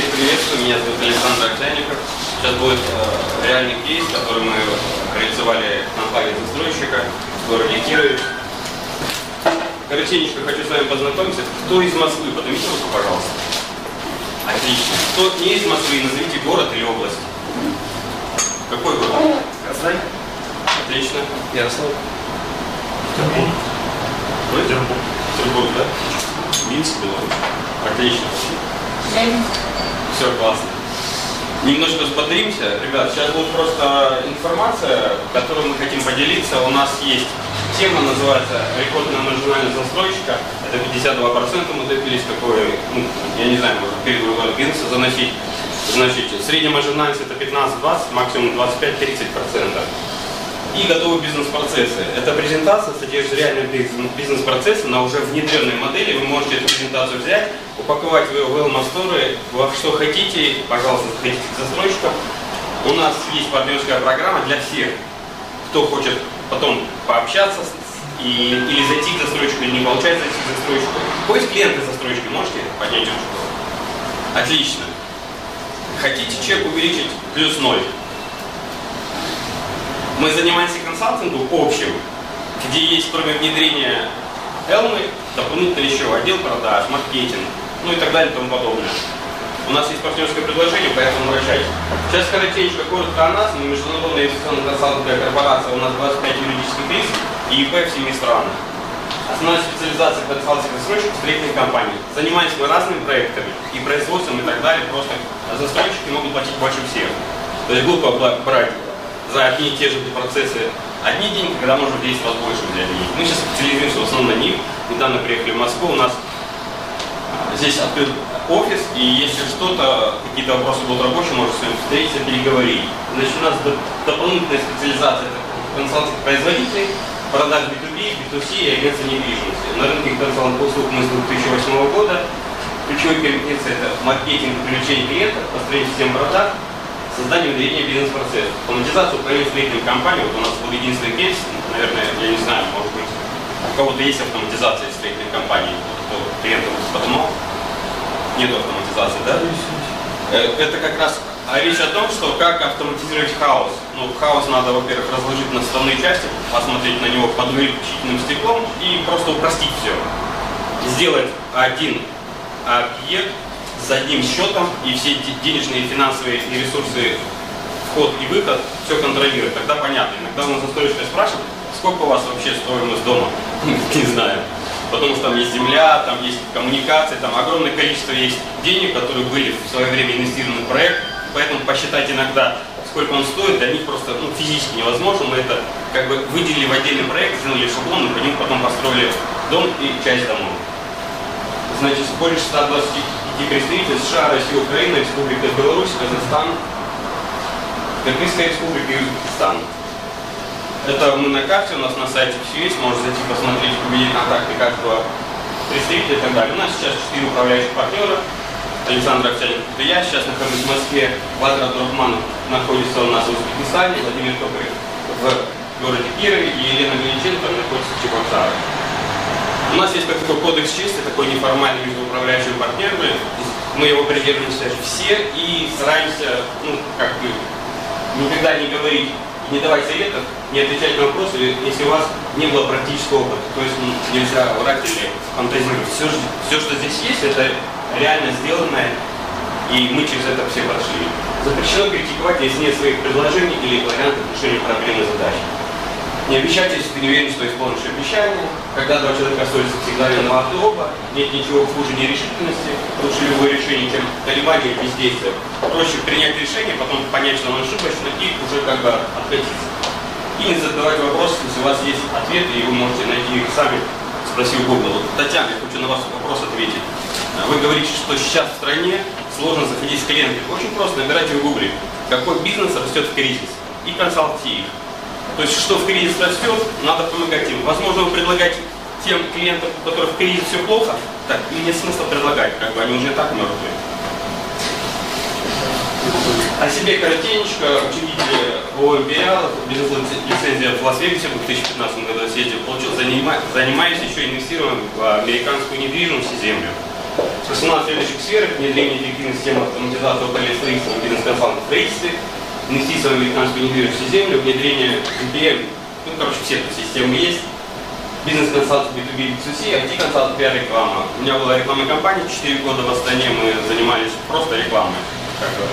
Всех приветствую, меня зовут Александр Октяников. Сейчас будет э, реальный кейс, который мы реализовали в компании застройщика в городе Кирове. Коротенечко хочу с вами познакомиться. Кто из Москвы? Поднимите руку, пожалуйста. Отлично. Кто не из Москвы, назовите город или область. Какой город? Казань, Отлично. Ярославль, Вы? Петербург, Петербург, да? Минск, Беларусь. Отлично. Все классно. Немножко взбодримся. Ребят, сейчас будет просто информация, которой мы хотим поделиться. У нас есть тема, называется «Рекордная маржинальность застройщика». Это 52% мы добились такой, ну, я не знаю, можно перед выбором бизнеса заносить. Значит, средняя маржинальность это 15-20, максимум 25-30%. И готовые бизнес-процессы. Эта презентация содержит реальные бизнес- бизнес-процессы на уже внедренной модели. Вы можете эту презентацию взять, упаковать в Wellma Store, во что хотите, пожалуйста, заходите к застройщикам. У нас есть партнерская программа для всех, кто хочет потом пообщаться и, или зайти к застройщику, или не получается зайти к застройщику. Поиск клиента застройщика можете поднять ручку? Отлично. Хотите чек увеличить плюс ноль? Мы занимаемся консалтингом общим, где есть кроме внедрения Элмы, дополнительно еще отдел продаж, маркетинг, ну и так далее и тому подобное. У нас есть партнерское предложение, поэтому обращайтесь. Сейчас коротенько, коротко о нас. Мы международная инвестиционная консалтинговая корпорация, у нас 25 юридических лиц и ИП в 7 странах. Основная специализация консалтинговых застройщиков строительных компаний. Занимаемся мы разными проектами и производством и так далее. Просто застройщики могут платить больше всех. То есть глупо брать за одни и те же процессы одни деньги, когда можно в 10 раз больше взять денег. Мы сейчас специализируемся в основном на них. Недавно приехали в Москву, у нас а, здесь открыт офис, и если что-то, какие-то вопросы будут рабочие, можно с вами встретиться, переговорить. Значит, у нас до- дополнительная специализация консалтинг производителей, продаж B2B, B2C и агентства недвижимости. На рынке консалтинг услуг мы с 2008 года. Ключевые компетенции это маркетинг, привлечение клиентов, построение систем продаж, создание и внедрение бизнес-процессов. Автоматизация управления строительной компанией, вот у нас был единственный кейс, наверное, я не знаю, может быть, у кого-то есть автоматизация строительной компании, кто клиентов подумал, нет автоматизации, да? Э, Это как раз а речь о том, что как автоматизировать хаос. Ну, хаос надо, во-первых, разложить на составные части, посмотреть на него под увеличительным стеклом и просто упростить все. Сделать один объект с одним счетом и все де- денежные, финансовые и ресурсы, вход и выход, все контролировать. Тогда понятно. Иногда у нас застройщик спрашивает, сколько у вас вообще стоимость дома? Не знаю. Потому что там есть земля, там есть коммуникации, там огромное количество есть денег, которые были в свое время инвестированы в проект. Поэтому посчитать иногда, сколько он стоит, для них просто ну, физически невозможно. Мы это как бы выделили в отдельный проект, сделали шаблон, и по ним потом построили дом и часть домов. Значит, больше 125 представителей США, России, Украины, Республика Беларусь, Казахстан, Кыргызская республика и Узбекистан. Это мы на карте, у нас на сайте все есть, можете зайти посмотреть, увидеть контакты каждого представителя и так далее. У нас сейчас 4 управляющих партнера. Александр Овсянин, это я, сейчас нахожусь в Москве, Владимир Абдурахманов находится у нас в Узбекистане, Владимир Токарев в городе Кирове и Елена Мельниченко находится в Чебоксарах. У нас есть такой кодекс чести, такой неформальный между управляющими партнерами. Мы его придерживаемся все и стараемся, ну, как бы, никогда не говорить, не давать советов, не отвечать на вопросы, если у вас не было практического опыта. То есть ну, нельзя врать или фантазировать. Все, все, что здесь есть, это реально сделанное, и мы через это все прошли. Запрещено критиковать, если нет своих предложений или вариантов решения проблемы задачи. Не обещайте, если ты не уверен, что исполнишь обещание. Когда два человека ссорятся, всегда виноваты оба. Нет ничего хуже нерешительности, лучше любое решение, чем колебание и бездействие. Проще принять решение, потом понять, что оно ошибочно, и уже как бы откатиться. И не задавать вопросы, если у вас есть ответы, и вы можете найти их сами, спросив Google. Вот, Татьяна, я хочу на ваш вопрос ответить. Вы говорите, что сейчас в стране сложно заходить с клиентами. Очень просто, набирайте в Гугле, какой бизнес растет в кризис, и консалтите их. То есть, что в кризис растет, надо помогать им. Возможно, вы предлагаете тем клиентам, у которых в кризис все плохо, так, им нет смысла предлагать, как бы они уже и так мертвые. О себе коротенечко, учредитель «Империал», бизнес-лицензия в Лас-Вегасе в 2015 году съездил, получил, занима- занимаюсь еще инвестированием в американскую недвижимость и землю. 18 следующих сфер – внедрение эффективной системы автоматизации управления строительством и бизнес-консалтинг в строительстве, инвестиции в американскую недвижимость землю, внедрение VPN, ну, короче, все эти системы есть, бизнес-консалтинг B2B B2C, IT-консалтинг, пиар-реклама. У меня была рекламная кампания 4 года в Астане, мы занимались просто рекламой, как бы.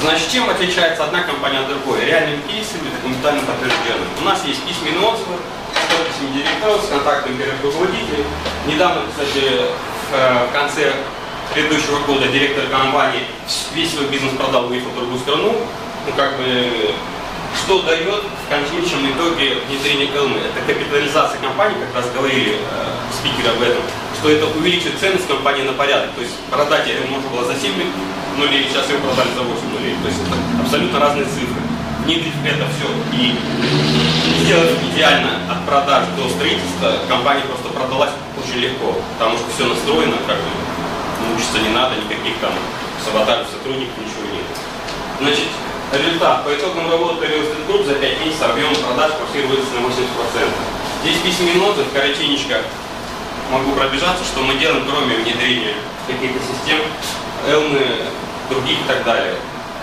Значит, чем отличается одна компания от другой? Реальными кейсами, документально подтвержденным. У нас есть письменные отзывы, подписями директоров, с контактами первых руководителей. Недавно, кстати, в э, конце предыдущего года директор компании весь свой бизнес продал, уехал в другую страну. Ну, как бы, что дает в конечном итоге внедрение Элмы? Это капитализация компании, как раз говорили э, спикеры об этом, что это увеличит ценность компании на порядок. То есть продать ее можно было за 7 нулей, сейчас ее продали за 8 нулей. То есть это абсолютно разные цифры. Внедрить это все и сделать идеально от продаж до строительства, компания просто продалась очень легко, потому что все настроено, как бы, мучиться не надо, никаких там саботажей сотрудников, ничего нет. Значит, результат. По итогам работы Real Estate Group за 5 месяцев объем продаж квартир вырос на 80%. Здесь письменные ноты, коротенечко могу пробежаться, что мы делаем, кроме внедрения каких-то систем, Элмы, других и так далее.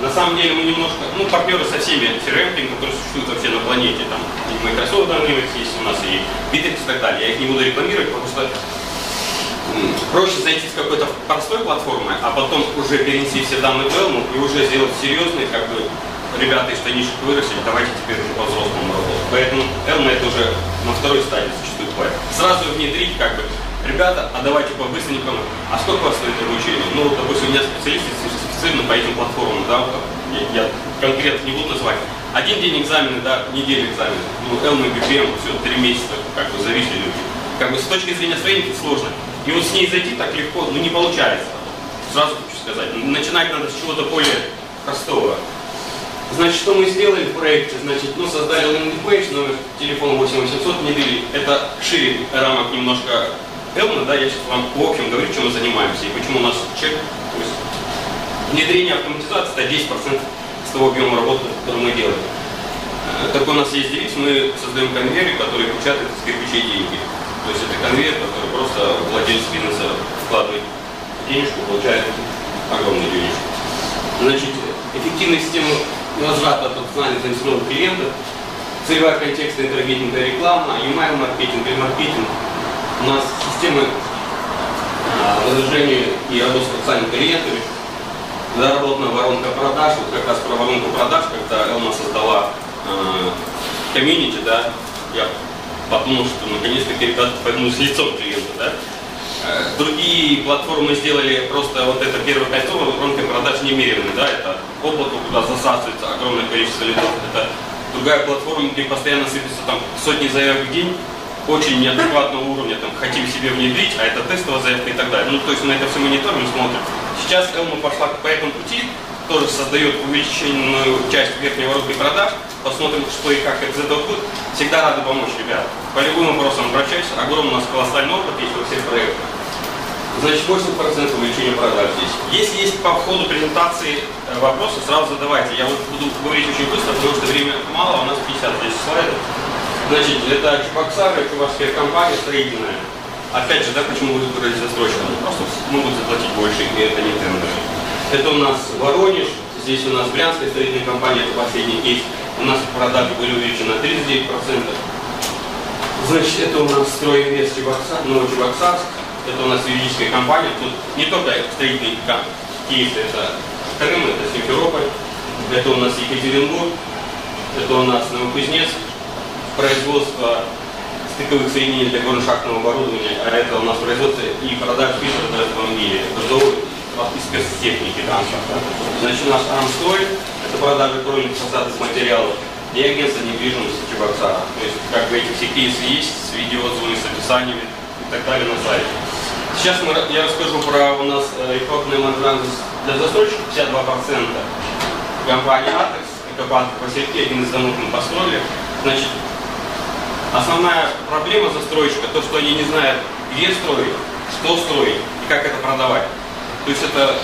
На самом деле мы немножко, ну, партнеры со всеми CRM, которые существуют вообще на планете, там, и Microsoft Dynamics есть у нас, и Bittrex и так далее. Я их не буду рекламировать, потому что проще зайти с какой-то простой платформы, а потом уже перенести все данные в Elm и уже сделать серьезный, как бы, ребята из штанишек выросли, давайте теперь уже по-взрослому работать. Поэтому Elm это уже на второй стадии существует. Сразу внедрить, как бы, ребята, а давайте по-быстренькому, а сколько у вас стоит обучение? Ну, допустим, у меня специалисты сертифицированы по этим платформам, да, я, я конкретно не буду называть. Один день экзамены, да, неделя экзамены. Ну, Elm и BPM, все, три месяца, как бы, зависли люди. Как бы, с точки зрения строения сложно. И вот с ней зайти так легко, ну, не получается. Сразу хочу сказать. Начинать надо с чего-то более простого. Значит, что мы сделали в проекте? Значит, ну, создали page, номер телефона 8800 внедрили. Это шире рамок немножко Элмана, да, я сейчас вам в общем говорю, чем мы занимаемся и почему у нас чек, то есть внедрение автоматизации это 10% с того объема работы, который мы делаем. Э, так у нас есть девиз, мы создаем конвейер, который печатает из кирпичей деньги. То есть это конвейер, который просто владелец бизнеса вкладывает денежку, получает огромную денежку. Значит, эффективная система возврата от знаний заинтересованных клиентов, целевая контекстная интернетная реклама, email маркетинг, маркетинг. У нас системы возражения и работы с потенциальными клиентами, заработана воронка продаж, вот как раз про воронку продаж, когда Элма создала э, комьюнити, да, я подумал, что наконец-таки ребята с лицом клиента, да. Э, другие платформы сделали просто вот это первое кольцо, воронкой продаж немеренной, да, это облако, куда засасывается огромное количество лидов, это другая платформа, где постоянно сыпется там сотни заявок в день, очень неадекватного уровня, там, хотим себе внедрить, а это тестовая заявка и так далее. Ну, то есть на это все мониторим, смотрим. Сейчас Элма пошла по этому пути, тоже создает увеличенную часть верхней воронки продаж, посмотрим, что и как это будет. Всегда рады помочь, ребят. По любым вопросам обращайтесь, огромный у нас колоссальный опыт есть во всех проектах. Значит, 80% увеличения продаж здесь. Если есть по ходу презентации э, вопросы, сразу задавайте. Я вот буду говорить очень быстро, потому что время мало, у нас 50 здесь слайдов. Значит, это Чебоксары, чувашская компания строительная. Опять же, да, почему вы выбрали застройщика? Ну, просто могут заплатить больше, и это не тендер. Это у нас Воронеж, здесь у нас Брянская строительная компания, это последний кейс. У нас продажи были увеличены на 39%. Значит, это у нас Стройинвест Чебоксар, Новочебоксарск. Это у нас юридическая компания. Тут не только строительные кейсы, это Крым, это Симферополь, это у нас Екатеринбург, это у нас Новокузнецк, производство стыковых соединений для горно-шахтного оборудования, а это у нас производство и продажа фильтров для автомобиля, грузовой и спецтехники транспорта. Значит, наш Армстрой – это продажа кровельных фасадных материалов и агентство недвижимости Чебоксара. То есть, как бы эти все кейсы есть с видеоотзывами, с описаниями и так далее на сайте. Сейчас мы, я расскажу про у нас ипотный маржан для застройщиков 52%. Компания Атекс, Экобанк сети, один из домов мы построили. Значит, Основная проблема застройщика, то, что они не знают, где строить, что строить и как это продавать. То есть это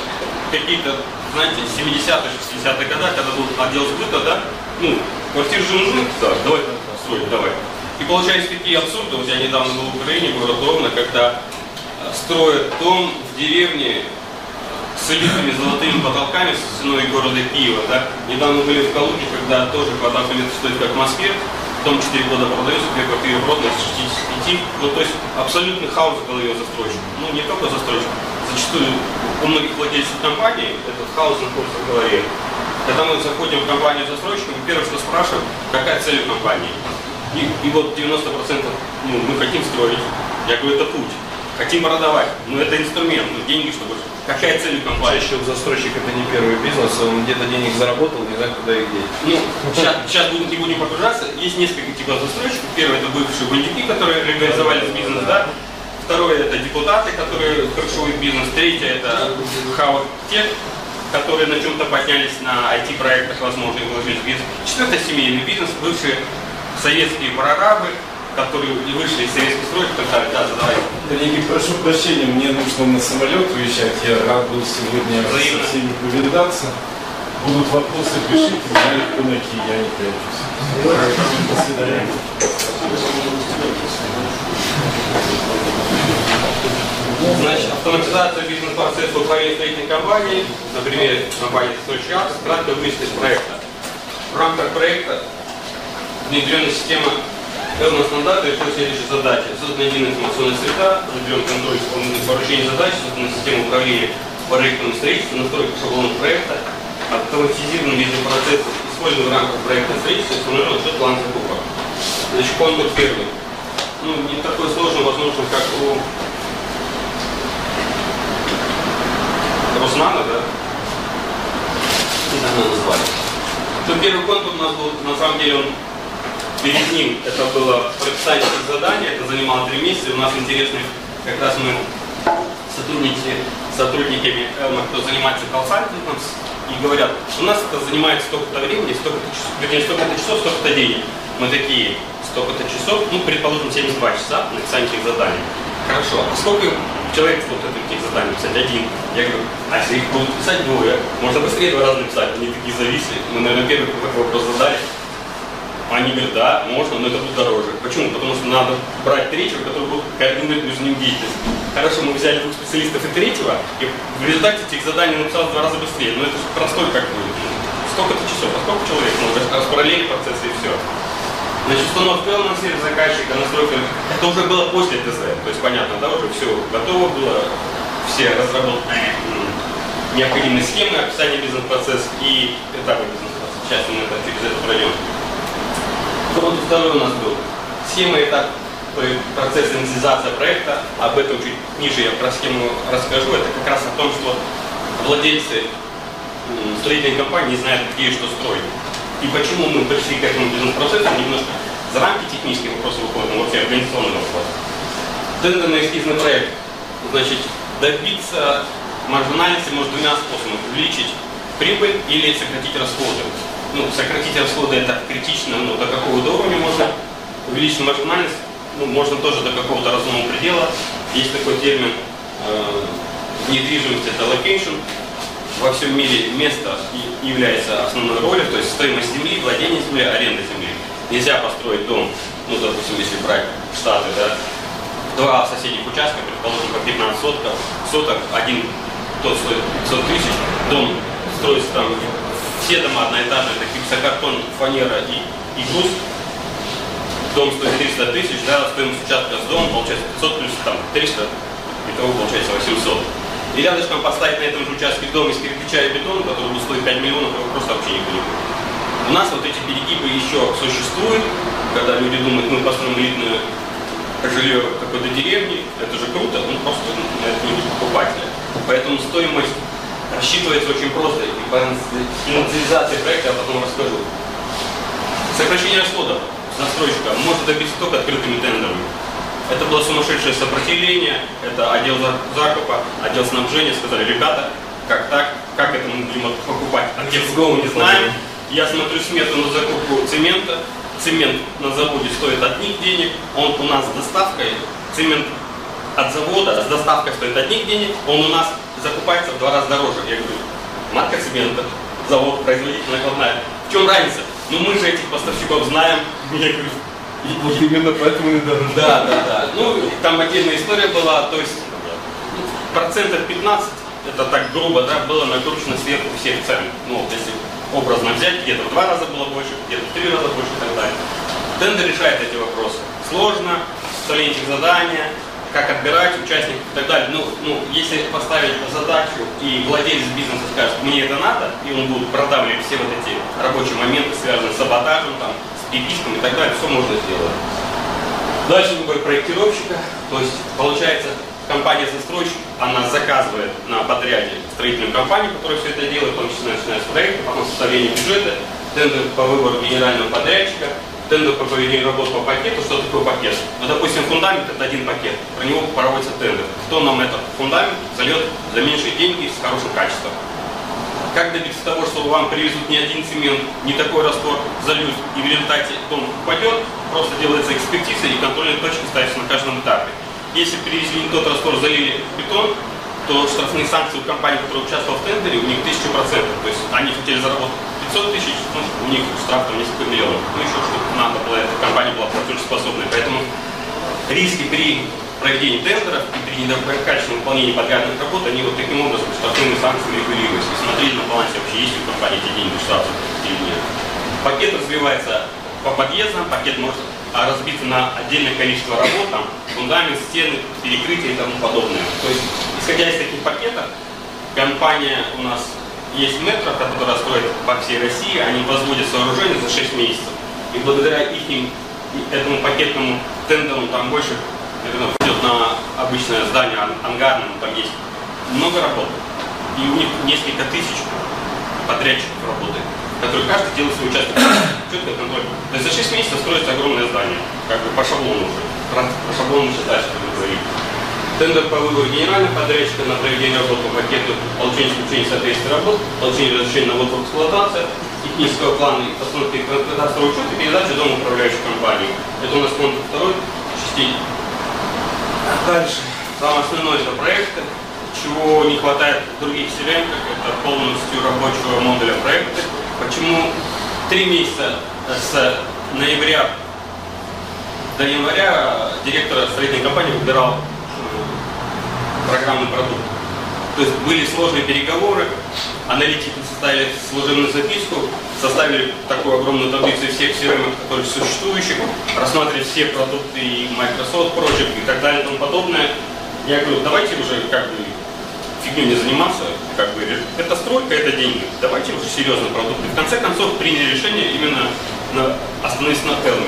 какие-то, знаете, 70-е, 60-е годы, когда был отдел сбыта, да, ну, квартиры же нужны, да, давай строить, давай. И получается такие абсурды, вот я недавно был в Украине, город Ровно, когда строят дом в деревне с элитными золотыми потолками с ценой города Киева. Да? Недавно были в Калуге, когда тоже квадратный метр стоит как в Москве, дом 4 года продается, две квартиры проданы с 65. Ну, то есть абсолютный хаос в голове застройщика. Ну, не только застройщик. Зачастую у многих владельцев компаний этот хаос находится в голове. Когда мы заходим в компанию застройщика, мы первое, что спрашиваем, какая цель у компании. И, и вот 90% ну, мы хотим строить. Я говорю, это путь. Хотим продавать. Ну, это инструмент, ну, деньги, чтобы... Какая цель у компании? Чаще у застройщика это не первый бизнес, он где-то денег заработал, не знает, куда их деть. Ну, сейчас, сейчас будем, не будем погружаться. Есть несколько типов застройщиков. Первый это бывшие бандюки, которые легализовали бизнес, да. Это депутаты, которые крышуют бизнес. Третье это хавок тех, которые на чем-то поднялись на IT-проектах, возможно, и вложились в бизнес. Четвертое семейный бизнес, бывшие советские прорабы, которые вышли из советских строек, так далее. Да, задавайте. Коллеги, прошу прощения, мне нужно на самолет уезжать. Я рад был сегодня Взаимно. со всеми повидаться. Будут вопросы, пишите, я легко найти, я не прячусь. До свидания. Значит, автоматизация бизнес-процесса управления строительной компанией, на примере компании «Сочи Акс», кратко вычислить проекта. В рамках проекта внедрена система Элна стандарта решила следующие задачи. Создана единая информационная среда, определен контроль исполнительных поручений задач, создана система управления проектным строительством, настройка шаблонов проекта, автоматизирован бизнес-процесс, использован в рамках проекта строительства, установлен учет план закупок. Значит, контур первый. Ну, не такой сложный, возможно, как у Руслана, да? Как его назвали? То первый конкурс у нас был, на самом деле, он перед ним это было прописание задания, это занимало три месяца, у нас интересный, как раз мы сотрудники, сотрудниками Элма, кто занимается консалтингом, и говорят, у нас это занимает столько-то времени, столько-то часов, вернее, столько-то часов, столько-то денег. Мы такие, столько-то часов, ну, предположим, 72 часа на написание этих заданий. Хорошо, а сколько человек вот этих заданий писать? Один. Я говорю, а если их будут писать двое, можно быстрее два раза написать, они такие зависли. Мы, наверное, первый какой вопрос задали. Они говорят, да, можно, но это будет дороже. Почему? Потому что надо брать третьего, который будет координировать между ним деятельность. Хорошо, мы взяли двух специалистов и третьего, и в результате этих заданий написал в два раза быстрее. Но это простой как бы, сколько-то часов, а сколько человек, ну, распараллелить процессы и все. Значит, установка на сервис заказчика, настройка, это уже было после ТЗ, то есть понятно, да, уже все готово было, все разработаны необходимые схемы описания бизнес-процесса и этапы бизнес-процесса. Сейчас мы это, через это пройдем. Вот второй у нас был. Схема и этап э, процесс инициализации проекта. Об этом чуть ниже я про схему расскажу. Это как раз о том, что владельцы строительной компании знают, где и что строить. И почему мы пришли к этому бизнес-процессу немножко за рамки технических вопросов выходим, вообще организационный вопрос. Тендерный эскизный проект. Значит, добиться маржинальности можно двумя способами. Увеличить прибыль или сократить расходы. Ну, сократить расходы это критично, ну, до какого-то уровня можно. Увеличить маржинальность, ну, можно тоже до какого-то разумного предела. Есть такой термин э, недвижимость, это location. Во всем мире место является основной ролью, то есть стоимость земли, владение землей, аренда земли. Нельзя построить дом, ну, допустим, если брать Штаты, да, два соседних участка, предположим, по 15 соток, соток, один тот стоит 500 тысяч, дом строится там, все дома одноэтажные, это гипсокартон, фанера и, и груз, дом стоит 300 тысяч, да, стоимость участка с домом получается 500 плюс там 300, итого получается 800. И рядышком поставить на этом же участке дом из кирпича и бетона, который будет стоить 5 миллионов, его просто вообще никто не купит. У нас вот эти перегибы еще существуют, когда люди думают, мы построим элитную жилье какой-то деревне, это же круто, ну просто на это не будет покупателя. Поэтому стоимость рассчитывается очень просто, и по инициализации проекта я потом расскажу. Сокращение расходов застройщика можно добиться только открытыми тендерами. Это было сумасшедшее сопротивление, это отдел за- закупа, отдел снабжения сказали, ребята, как так, как это мы будем покупать, а где в голову не знаем. Я смотрю смету на закупку цемента, цемент на заводе стоит одних денег, он у нас с доставкой, цемент от завода с доставкой стоит одних денег, он у нас закупается в два раза дороже. Я говорю, матка цемента, завод, производитель накладная. В чем разница? Ну мы же этих поставщиков знаем. Я говорю, Вот именно поэтому и дороже. да, да, да. Ну, там отдельная история была, то есть процентов 15, это так грубо, да, было накручено сверху всех цен. Ну, вот если образно взять, где-то в два раза было больше, где-то в три раза больше и так далее. Тендер решает эти вопросы. Сложно, этих задания, как отбирать участников и так далее. Ну, ну, если поставить задачу и владелец бизнеса скажет, мне это надо, и он будет продавливать все вот эти рабочие моменты, связанные с саботажем, там, приписком и так далее, все можно сделать. Дальше выбор проектировщика, то есть получается компания-застройщик, она заказывает на подряде строительную компанию, которая все это делает, в том числе начиная с проекта, потом составление бюджета, тендер по выбору генерального подрядчика, тендер по проведению работ по пакету, что такое пакет. Ну, допустим, фундамент это один пакет, про него проводится тендер. Кто нам этот фундамент зальет за меньшие деньги с хорошим качеством. Как добиться того, что вам привезут не один цемент, не такой раствор, зальют, и в результате дом упадет, просто делается экспертиза и контрольные точки ставятся на каждом этапе. Если привезли не тот раствор, залили бетон, то штрафные санкции у компании, которая участвовала в тендере, у них 1000%. То есть они хотели заработать 500 тысяч, ну, у них штраф там несколько миллионов. Ну, еще что-то надо было, эта компания была платежеспособной. Поэтому риски при проведении тендеров и при недоброкачественном выполнении подрядных работ, они вот таким образом штрафными санкциями регулируются. И смотрели на балансе вообще, есть у компании эти деньги штрафы или нет. Пакет развивается по подъездам, пакет может а разбиться на отдельное количество работ, там, фундамент, стены, перекрытия и тому подобное. То есть, исходя из таких пакетов, компания у нас есть метро, которая строит по всей России, они возводят сооружение за 6 месяцев. И благодаря их этому пакетному тендеру там больше наверное, идет на обычное здание ангарное, там есть много работ. И у них несколько тысяч подрядчиков работает который каждый делает свой участок. Четко контроль. То есть за 6 месяцев строится огромное здание, как бы по шаблону уже. По шаблону уже дальше, как мы говорим. Тендер по выбору генерального подрядчика на проведение работ по пакету, получение исключения соответствия работ, получение разрешения на ввод в эксплуатацию, технического плана и постановки кадастрового учета и передача дома управляющей компании. Это у нас пункт второй частей. Дальше. Самое основное это проекты. Чего не хватает в других селенках, это полностью рабочего модуля проекта Почему три месяца с ноября до января директор строительной компании выбирал э, программный продукт? То есть были сложные переговоры, аналитики составили служебную записку, составили такую огромную таблицу всех CRM, которые существующих, рассматривали все продукты и Microsoft Project и так далее и тому подобное. Я говорю, давайте уже как бы фигню не заниматься, как бы, это стройка, это деньги. Давайте уже серьезно продукты. В конце концов приняли решение именно на, остановиться на Телме.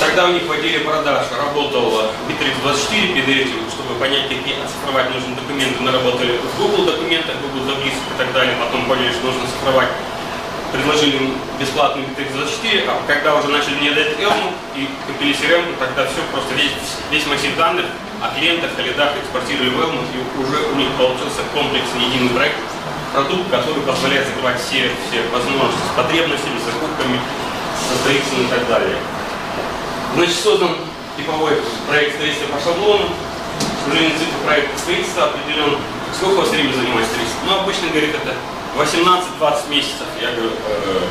Тогда у них в отделе продаж работал Bittrex 24 перед этим, чтобы понять, какие оцифровать нужны документы. Мы работали в Google документах, Google таблицах и так далее. Потом поняли, что нужно цифровать. Предложили им бесплатный Bittrex 24, а когда уже начали мне дать Elm и купили CRM, тогда все, просто весь, весь массив данных о клиентах, о лидах экспортировали в Elm, и уже у них получился комплексный единый проект, продукт, который позволяет закрывать все, все возможности с потребностями, с закупками, со строительством и так далее. Значит, создан типовой проект строительства по шаблону, сожалению, цикл проекта строительства определен. Сколько у вас времени занимает строительство? Ну, обычно, говорит, это 18-20 месяцев. Я говорю, э,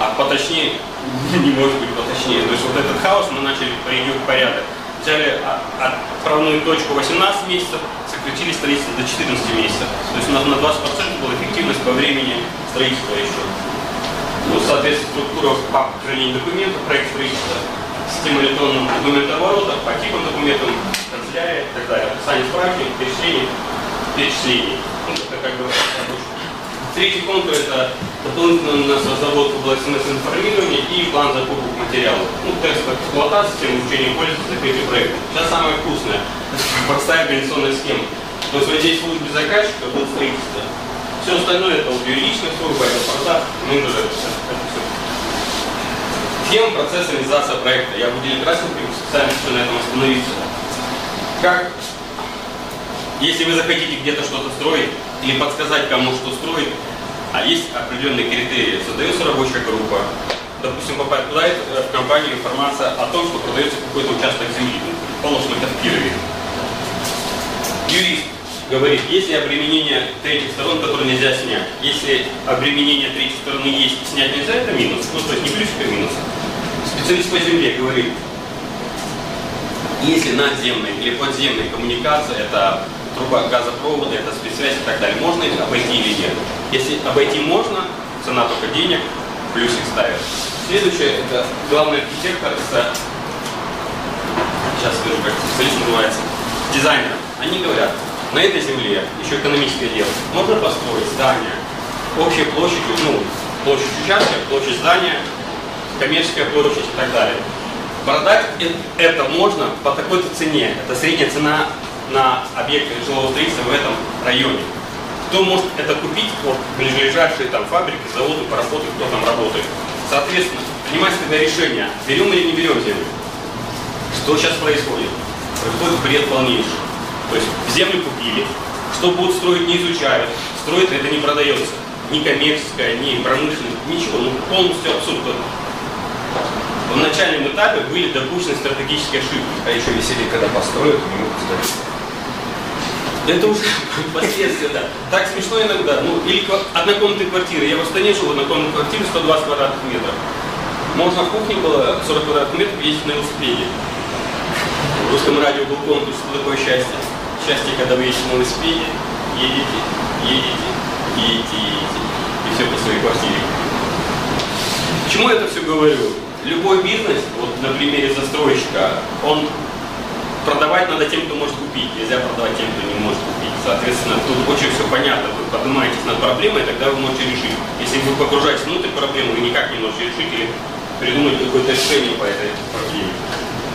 а поточнее не может быть поточнее. То есть вот этот хаос мы начали привести в порядок взяли отправную точку 18 месяцев, сократили строительство до 14 месяцев. То есть у нас на 20% была эффективность по времени строительства еще. Ну, соответственно, структура по хранению документов, проект строительства, система электронного документооборота, по типам документов, канцелярия и так далее. Описание справки, перечисление, перечислений. Ну, это как бы Третий пункт – это дополнительно у нас разработка была смс-информирования и план закупок материалов. Ну, тест эксплуатации, система обучения пользователя, закрытие проекта. Сейчас самое вкусное – простая организационная схема. То есть вот здесь службе заказчика будет строительство. Все остальное – это вот юридическая служба, это продаж, менеджер, это все. Схема, процесс, реализация проекта. Я выделил красненьким, специально на этом остановиться. Как если вы захотите где-то что-то строить или подсказать кому, что строить, а есть определенные критерии, создается рабочая группа, допустим, попадает в компанию информация о том, что продается какой-то участок земли, положим, это в Кирове. Юрист говорит, есть ли обременение третьих сторон, которые нельзя снять. Если обременение третьей стороны есть снять нельзя, это минус. Ну, то есть не плюс, а минус. Специалист по земле говорит, если надземная или подземная коммуникация, это труба газопровода, это спецсвязь и так далее. Можно их обойти или нет? Если обойти можно, цена только денег, плюсик ставят. Следующее, это главный архитектор с, сейчас скажу, как специалист называется, дизайнером. Они говорят, на этой земле, еще экономическое дело, можно построить здание общей площадью, ну, площадь участка, площадь здания, коммерческая площадь и так далее. Продать э- это можно по такой-то цене. Это средняя цена на объекты жилого строительства в этом районе. Кто может это купить? Вот ближайшие там фабрики, заводы, поработать, кто там работает. Соответственно, принимать тогда решение, берем или не берем землю. Что сейчас происходит? Происходит бред полнейший. То есть землю купили, что будут строить не изучают, строить это не продается. Ни коммерческое, ни промышленное, ничего. Ну полностью абсурд. В начальном этапе были допущены стратегические ошибки. А еще веселее, когда построят, не могут сдать. Это уже последствия, да. Так смешно иногда. Ну, или однокомнатные квартиры. Я в Астане жил в однокомнатной квартире 120 квадратных метров. Можно в кухне было 40 квадратных метров ездить на велосипеде. В русском радио был конкурс «Что такое счастье?» Счастье, когда вы едете на велосипеде, едете, едете, едете, едете. И все по своей квартире. Почему я это все говорю? Любой бизнес, вот на примере застройщика, он продавать надо тем, кто может купить. Нельзя продавать тем, кто не может купить. Соответственно, тут очень все понятно. Вы поднимаетесь над проблемой, тогда вы можете решить. Если вы погружаетесь внутрь проблемы, вы никак не можете решить или придумать какое-то решение по этой проблеме.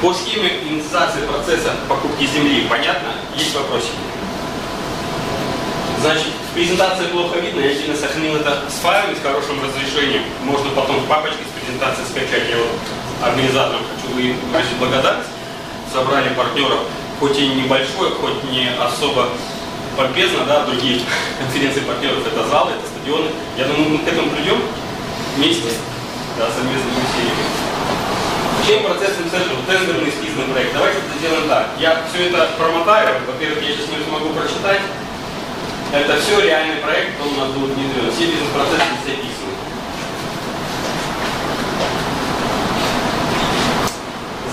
По схеме инициации процесса покупки земли, понятно? Есть вопросики? Значит, презентация плохо видно, я сильно сохранил это с файлами, с хорошим разрешением. Можно потом в папочке с презентацией скачать. Я вот организаторам хочу вы- выразить благодарность. Собрали партнеров, хоть и небольшой, хоть не особо помпезно, да, другие конференции партнеров это залы, это стадионы. Я думаю, мы к этому придем вместе, да, совместными усилиями. Чем процессным центром тендерный эскизный проект? Давайте это сделаем так. Я все это промотаю. Во-первых, я сейчас не смогу прочитать. Это все реальный проект, он у нас будет внедрен. Все бизнес-процессы описаны.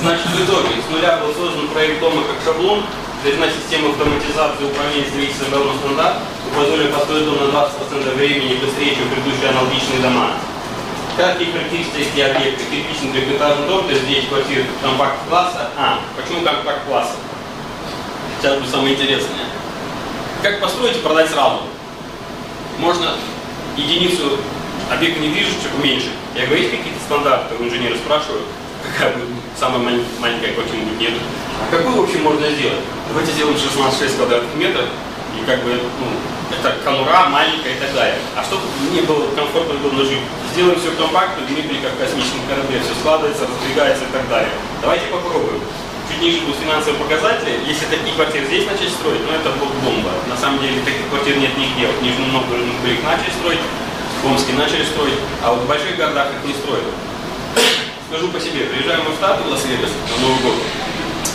Значит, в итоге с нуля был создан проект дома как шаблон, Верна система автоматизации управления строительством давно стандарт, позволили построить дом на 20% времени быстрее, чем предыдущие аналогичные дома. Какие характеристики объекта? Кирпичный трехэтажный дом, то есть 9 квартир компакт-класса. А, почему компакт-класса? Сейчас будет самое интересное. Как построить и продать сразу? Можно единицу объекта недвижимости уменьшить. Я говорю, есть какие-то стандарты, у инженера спрашиваю, какая будет самая маленькая квартира будет, нет. А какую вообще можно сделать? Давайте сделаем 16,6 квадратных метров, и как бы, ну, это конура маленькая и так далее. А чтобы мне было комфортно удобно жить, сделаем все компактно, мебель как в космическом корабле, все складывается, раздвигается и так далее. Давайте попробуем. Чуть ниже будут финансовые показатели. Если такие квартиры здесь начать строить, ну это будет бомба. На самом деле таких квартир нет нигде. Вот Нижнем Новгороде их начали строить, в Омске начали строить, а вот в больших городах их не строят. Скажу по себе, приезжаем мы в Штаты, в Лас-Вегас на Новый год,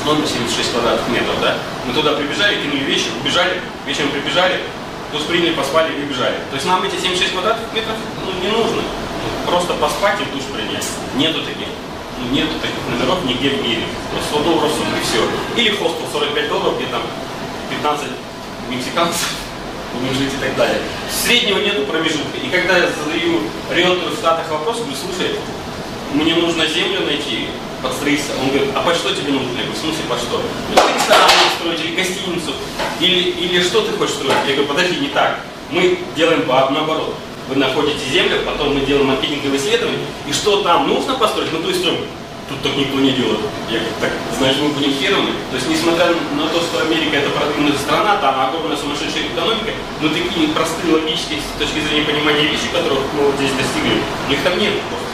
номер 76 квадратных метров, да? Мы туда прибежали, кинули вещи, убежали, вечером прибежали, тут приняли, поспали и убежали. То есть нам эти 76 квадратных метров ну, не нужно. Просто поспать и душ принять. Нету таких. Ну, нету таких номеров нигде в мире. Вот 100 долларов сутки и все. Или хостел 45 долларов, где там 15 мексиканцев будем жить и так далее. Среднего нету промежутка. И когда я задаю риэлтору в Штатах вопрос, говорю, слушай, мне нужно землю найти под строительство. Он говорит, а под что тебе нужно? Я говорю, в смысле под что? Ну, ты ресторан строить, или гостиницу, или, или что ты хочешь строить? Я говорю, подожди, не так. Мы делаем наоборот. Вы находите землю, потом мы делаем маркетинговые исследования, и что там нужно построить, ну то есть строим. Тут так никто не делает. Я говорю, так, значит, мы будем первыми. То есть, несмотря на то, что Америка это продвинутая страна, там огромная сумасшедшая экономика, но такие простые логические с точки зрения понимания вещи, которых мы вот здесь достигли, их там нет просто.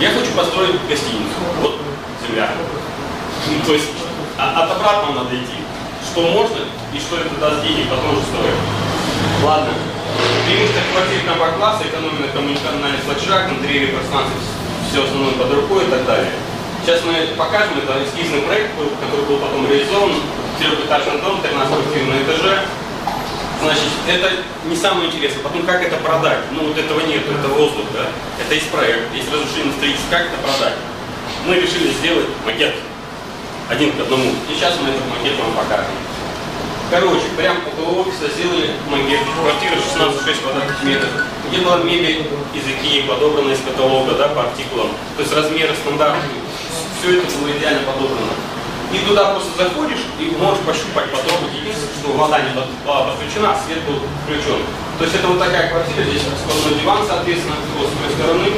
Я хочу построить гостиницу. Вот земля. Ну, то есть а- от обратного надо идти. Что можно и что это даст денег, потом уже строить. Ладно. Преимущество квартир компакт-класса, экономия на коммуникальных платежах, интерьере пространстве, все основное под рукой и так далее. Сейчас мы покажем, это эскизный проект, который был потом реализован. Трехэтажный дом, 13 квартир на этаже. Значит, это не самое интересное. Потом, как это продать? Ну, вот этого нет, это воздух, да? Это есть проект, есть разрушение строительства. Как это продать? Мы решили сделать макет один к одному. И сейчас мы этот макет вам покажем. Короче, прям около офиса сделали макет квартиры 16,6 квадратных метров, где была мебель из Икеи, подобранная из каталога, да, по артикулам. То есть размеры стандартные. Все это было идеально подобрано. И туда просто заходишь и можешь пощупать, потрогать. Единственное, что вода не была подключена, а свет был включен. То есть это вот такая квартира, здесь складной диван, соответственно, с той стороны.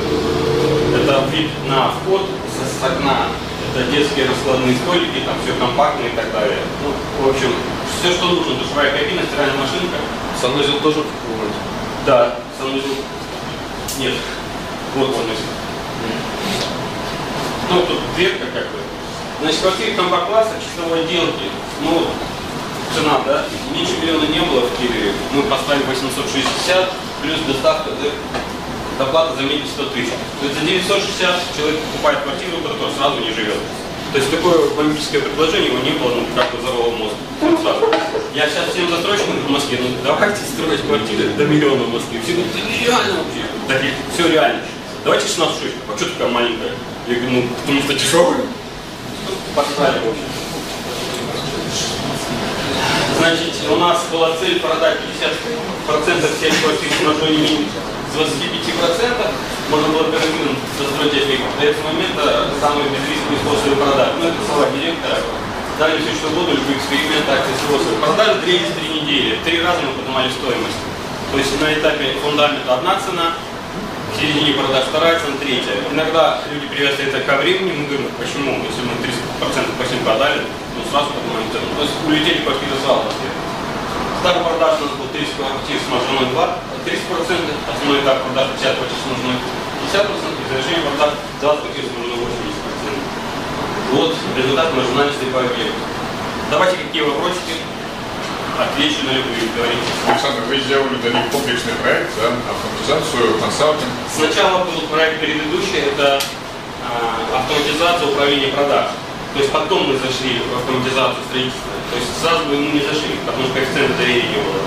Это вид на вход с, с окна. Это детские раскладные столики, там все компактно и так далее. Ну, в общем, все, что нужно. Душевая кабина, стиральная машинка. Санузел тоже в комнате. Да, санузел. Нет. Вот санузел. Ну, тут дверка как бы. Значит, квартиры комбо-класса, чистовой отделки, ну, цена, да, меньше миллиона не было в Киеве. Мы поставили 860, плюс доставка, доплата за мебель 100 тысяч. То есть за 960 человек покупает квартиру, которая сразу не живет. То есть такое бомбическое предложение, его не было, ну, как бы взорвало мозг. Я сейчас всем застройщикам в Москве, ну, давайте строить квартиры до миллиона в Москве. Все говорят, это нереально вообще. Да, все реально. Давайте 16 штук. А что такая маленькая? Я говорю, ну, потому что дешевая. Пошли, в общем. Значит, у нас была цель продать 50% всех квартир с маржой не менее 25%. Можно было гарантированно застроить эффект. До этого момента самые безрисковые способы продаж. Ну, это слова директора. Дали все, что году, любые эксперименты, акции, способы. Продажи длились три недели. Три раза мы поднимали стоимость. То есть на этапе фундамента одна цена, в середине продаж вторая цена, третья. Иногда люди привязывают это ко времени, мы говорим, почему, если мы 30% по всем продали, ну сразу поднимаем цену. То есть улетели квартиры сразу. Старый продаж у нас был 30 квартир с маржиной 2, 30%, основной этап продаж 50 квартир с маржиной 50%, и завершение продаж 20 квартир с маржиной 80%. Вот результат маржинальности по объекту. Давайте какие вопросики, отвечу на любые, говорите. Александр, вы сделали для них комплексный проект, да, автоматизацию, консалтинг. Сначала был проект предыдущий, это а, автоматизация управления продаж. То есть потом мы зашли в автоматизацию строительства. То есть сразу бы мы не зашли, потому что коэффициента доверия не было.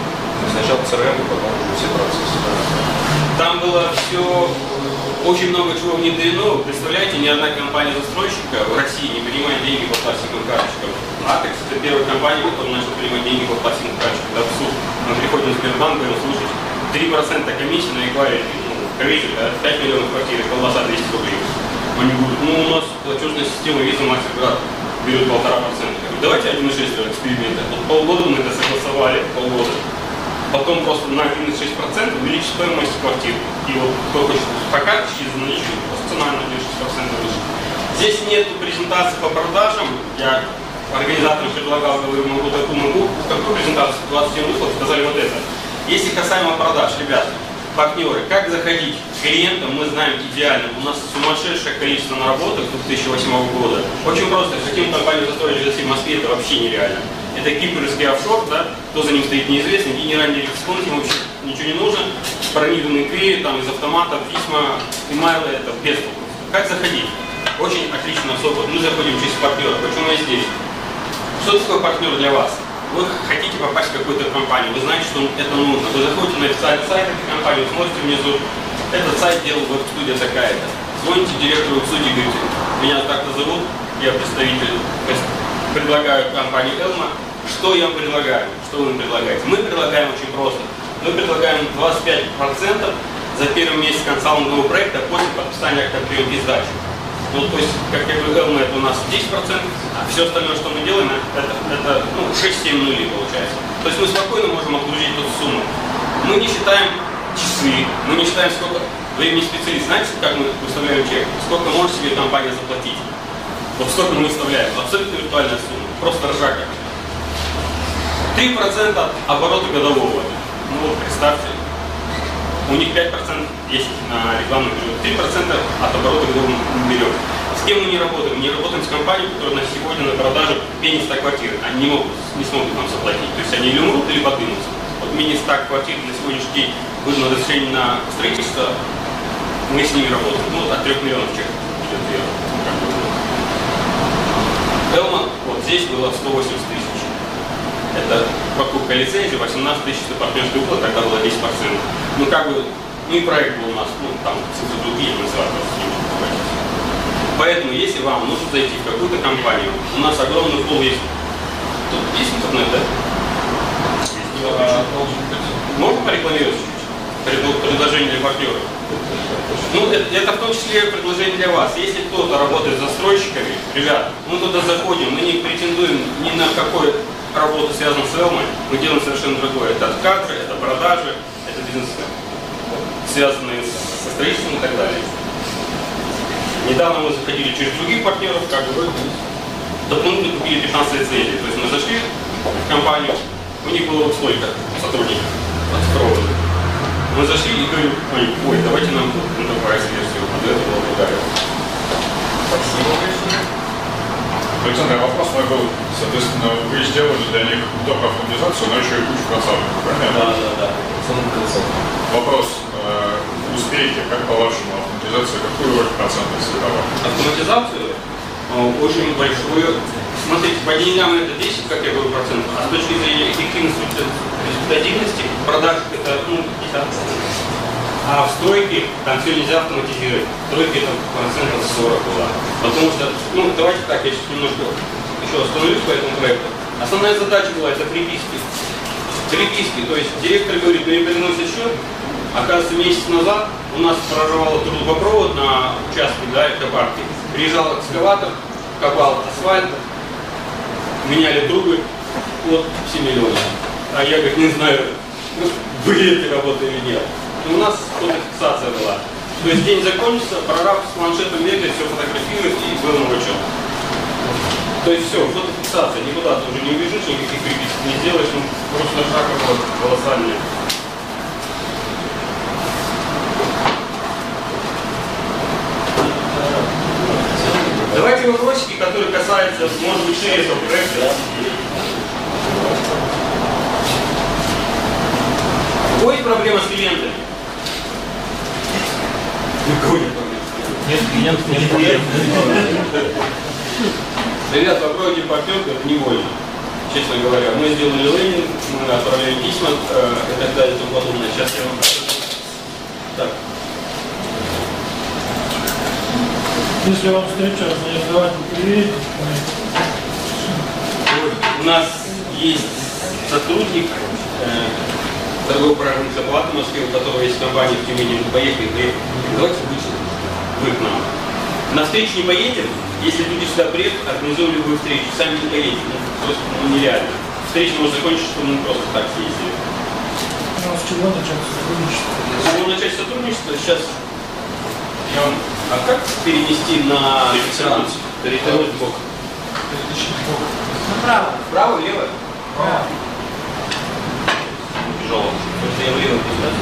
Сначала ЦРМ, потом уже все процессы. Там было все, очень много чего внедрено. Представляете, ни одна компания застройщика в России не принимает деньги по пластиковым карточкам. Атекс это первая компания, которая начала принимать деньги по пластиковым карточкам. Это абсурд. Мы приходим в Сбербанк, говорим, слушайте, 3% комиссии на эквайре, ну, кредит, да, 5 миллионов квартир, колбаса 200 рублей. Они говорят, ну у нас платежная система Visa Mastercard берет полтора процента. Давайте 1,6 эксперимента. Вот полгода мы это согласовали, полгода. Потом просто на 1,6% увеличить стоимость квартир. И вот кто хочет по карточке за наличие, просто цена на 1,6% выше. Здесь нет презентации по продажам. Я организаторам предлагал, говорю, могу такую, могу. Какую презентацию? 27 выслов, сказали вот это. Если касаемо продаж, ребята, партнеры, как заходить к клиентам, мы знаем идеально. У нас сумасшедшее количество наработок 2008 года. Очень просто. Хотим компанию застроить в Москве, это вообще нереально. Это кипрский офшор, да, кто за ним стоит неизвестно, генеральный директор исполнитель, вообще ничего не нужно. Пронизанные двери, там из автомата, письма, имейлы, это без. Как заходить? Очень отличный опыт. Мы заходим через партнера. Почему я здесь? Что такое партнер для вас? Вы хотите попасть в какую-то компанию, вы знаете, что это нужно. Вы заходите на официальный сайт этой компании, смотрите внизу, этот сайт делал веб-студия такая-то. Звоните директору веб-студии, говорите, меня так-то зовут, я представитель, предлагаю компании Элма. Что я вам предлагаю? Что вы им предлагаете? Мы предлагаем очень просто. Мы предлагаем 25% за первый месяц консалтингового проекта после подписания акта приемки сдачи. Ну, то есть, как я говорю, Элма это у нас 10%, а все остальное, что мы делаем, это, это ну, 6-7 нулей получается. То есть мы спокойно можем обслужить эту сумму. Мы не считаем часы, мы не считаем, сколько времени специалист. Знаете, как мы выставляем чек? Сколько может себе компания заплатить? Вот столько мы выставляем. Абсолютно виртуальная сумма. Просто ржака. 3% от оборота годового. Ну представьте, у них 5% есть на рекламный бюджет, 3% от оборота годового мы берем. С кем мы не работаем? Не работаем с компанией, которая на сегодня на продаже менее 100 квартир. Они не, могут, не смогут нам заплатить. То есть они или умрут, или подымутся. Вот менее 100 квартир на сегодняшний день выдано разрешение на строительство, мы с ними работаем. Ну, от 3 миллионов чек. Элман, вот здесь было 180 тысяч. Это покупка лицензии, 18 тысяч это партнерский уплата, тогда было 10%. Ну, как бы, ну и проект был у нас, ну, там, цифры другие, мы сразу с ним договорились. Поэтому, если вам нужно зайти в какую-то компанию, у нас огромный пол есть. Тут есть интернет, да? А, Можно порекламировать Предложение для партнеров. Ну, это, это в том числе предложение для вас. Если кто-то работает с застройщиками, ребят, мы туда заходим, мы не претендуем ни на какой работу, связанную с Элмой, мы делаем совершенно другое. Это кадры, это продажи, это бизнес, связанные со строительством и так далее. Недавно мы заходили через других партнеров, как бы дополнительно купили 15 лицензий. То есть мы зашли в компанию, у них было вот столько сотрудников оцифрованных. Мы зашли и говорим, ой, ой, давайте нам enterprise версию, а до этого была другая. Спасибо большое. Александр, а вопрос мой был, соответственно, вы сделали для них не только автоматизацию, но еще и кучу консалтингов, правильно? Да, да, да. Вопрос, э, успехи, как по-вашему, автоматизация, какую роль процентов сыграла? Автоматизацию э, очень большую. Смотрите, по деньгам это 10, как я говорю, процентов, а с точки зрения эффективности, результативности, продаж это ну, 50 А в стройке там все нельзя автоматизировать. В стройке это процентов 40 было. Потому что, ну давайте так, я сейчас немножко еще остановлюсь по этому проекту. Основная задача была это приписки. Приписки, то есть директор говорит, мне приносит счет, оказывается, месяц назад у нас прорвало трубопровод на участке, да, экопарке. Приезжал экскаватор, копал асфальт, меняли трубы, вот 7 миллионов. А я как не знаю, ну, были эти работы или нет. У нас фотофиксация была. То есть день закончится, прораб с планшетом бегает, все фотографирует и был новый отчет. То есть все, фотофиксация, никуда ты уже не убежишь, никаких приписок не сделаешь, ну, просто шага была колоссальная. Давайте вопросики, которые касаются, может быть, шире этого проекта. Есть проблема с клиентами? У кого нет? Нет, не проблем. Ребята, попробуйте партнерку, это не больно. Честно говоря, мы сделали лендинг, мы отправляем письма э, и так далее и тому подобное. Сейчас я вам покажу. Так, Если вам встреча организовать, приедете, у нас есть сотрудник э, торгово-промышленной палаты в Москве, у которого есть компания в Тюмени, мы поехали, говорит, давайте лучше вы к нам. На встречу не поедем, если люди сюда приедут, организуем любую встречу, сами не поедем, ну, просто ну, нереально. Встреча может закончиться, что мы просто так съездили. ну, с чего начать сотрудничество? С чего начать сотрудничество? Сейчас я вам... А как перенести на экран? Перетянуть бок. Направо. Вправо, влево? Да. Влево писать.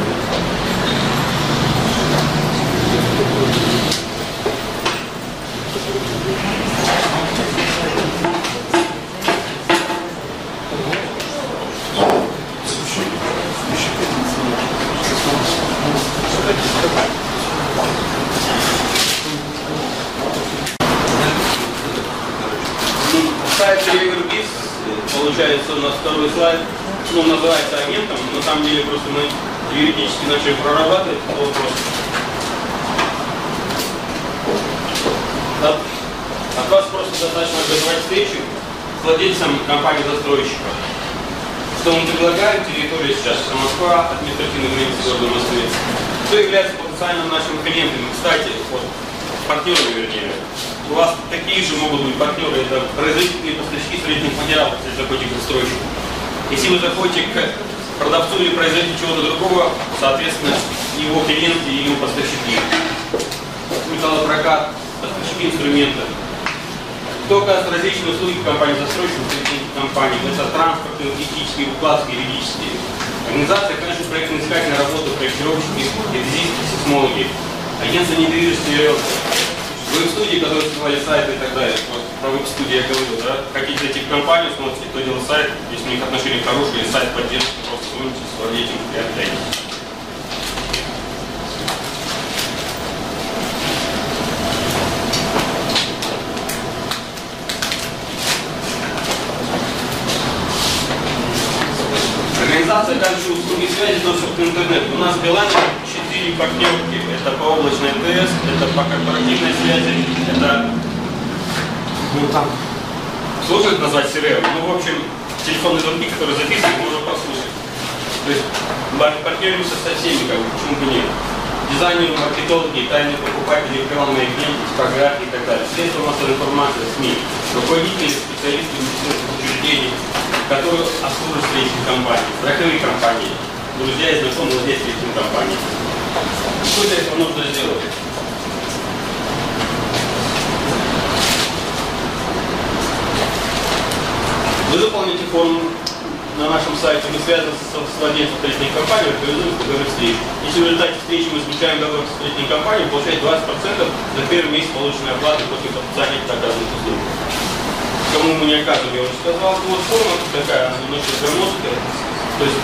Сайт Riverbiz, получается у нас второй слайд, ну, называется агентом, на самом деле просто мы юридически начали прорабатывать этот вопрос. От, вас просто достаточно организовать встречу с владельцем компании-застройщика. Что мы предлагаем, территория сейчас Москва, административный границы города Москвы. Кто является потенциальным нашими клиентами? Кстати, вот, партнерами вернее. У вас такие же могут быть партнеры, это производители и поставщики строительных материалов, если заходите к застройщику. Если вы заходите к продавцу или производителю чего-то другого, соответственно, его клиенты и его поставщики. Металлопрокат, поставщики инструмента. Кто оказывает различные услуги компании застройщиков, компаний, это транспортные, логистические, укладские, юридические. Организация, конечно, проектно-искательная работа, проектировщики, геодезисты, сейсмологи. Агентство недвижимости. Веб-студии, которые создавали сайты и так далее. Вот про веб-студии я говорил, да? Хотите зайти в компанию, смотрите, кто делает сайт, если у них отношения хорошие, сайт поддержки, просто звоните с владельцем и общайтесь. Организация также услуги связи, доступ к интернету. У нас в Билайне 4 партнерки. Это по облачной МТС, это по корпоративной связи, это ну, там, сложно это назвать CRM. Ну, в общем, телефонные звонки, которые записаны, можно послушать. То есть пар- партнеримся со всеми, как бы, почему бы нет. Дизайнеры, маркетологи, тайные покупатели, рекламные клиенты, типографии и так далее. Средства массовой информации, СМИ, руководители, специалисты инвестиционных учреждений, которые обслуживают встречные компании, страховые компании, друзья и знакомые владельцы этих компаний. Что для этого нужно сделать? Вы заполните форму на нашем сайте, мы связаны с, владельцем встречной компании, организуем договор встреч. Если в результате встречи мы заключаем договор с встречной компанией, получаете 20% за первый месяц полученной оплаты после подписания оказанных услуг. Кому мы не оказываем, я уже сказал, ну, вот форма такая, немножко громоздкая, то есть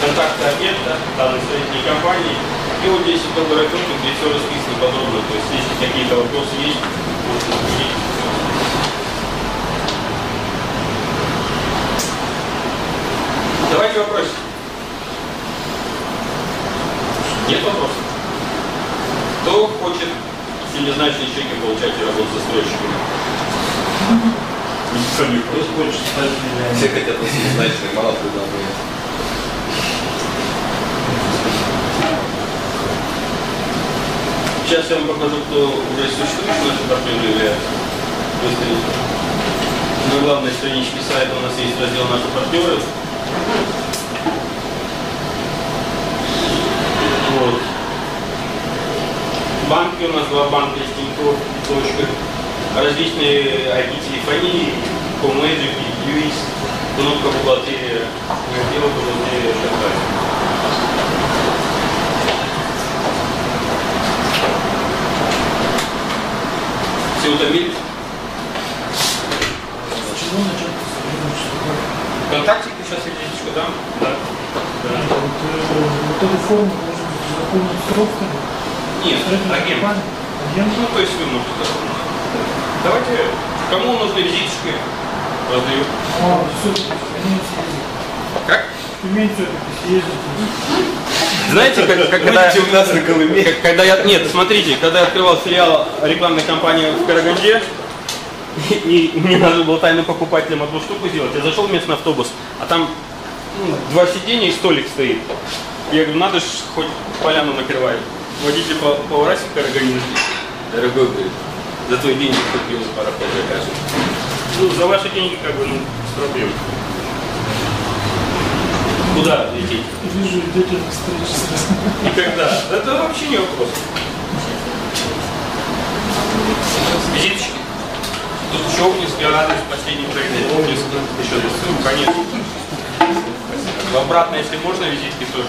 контакты объекта, данной строительной компании, и вот здесь договор отчетный, где все расписано подробно, то есть если какие-то вопросы есть, можно обсудить. Давайте вопросы. Нет вопросов? Кто хочет семизначные чеки получать и работать со стройщиками? Медицинный Кто хочет? Все хотят однозначные, мало предложений. Сейчас я вам покажу, кто уже существует, наши партнеры являются. Быстренько. На главной страничке сайта у нас есть раздел «Наши партнеры». Вот. Банки у нас два банка есть, Тинькофф, точка. Различные IP-телефонии, Commagic, UX, кнопка бухгалтерия, отдел бухгалтерия, и так далее. Все утомились? Начать сотрудничество? Вконтакте сейчас единичку дам? Да. Вот, э, вот эту форму можно заполнить сроками. Нет, агент. Агент? Ну, то есть вы можете заполнить. Давайте, кому нужны визиточки? Раздаю. А, умеет съездить. Как? Умеет все-таки съездить. Знаете, как, как- когда, у нас на Колыме. как- когда я, нет, смотрите, когда я открывал филиал рекламной кампании в Караганде, и, мне надо было тайным покупателям одну штуку сделать, я зашел в местный автобус, а там ну, два сиденья и столик стоит. Я говорю, надо ж хоть поляну накрывать. Водитель по, по Урасе в Карагане, дорогой, говорит, за твои деньги купил пароход закажем. Ну, за ваши деньги как бы, ну, с проблем. Куда лететь? Вижу длительных встреч сразу. Никогда. Это вообще не вопрос. Визиточки. Тут Човнинский, адрес, последний проект. Еще. Ну, конечно. В обратно, если можно, визитки тоже.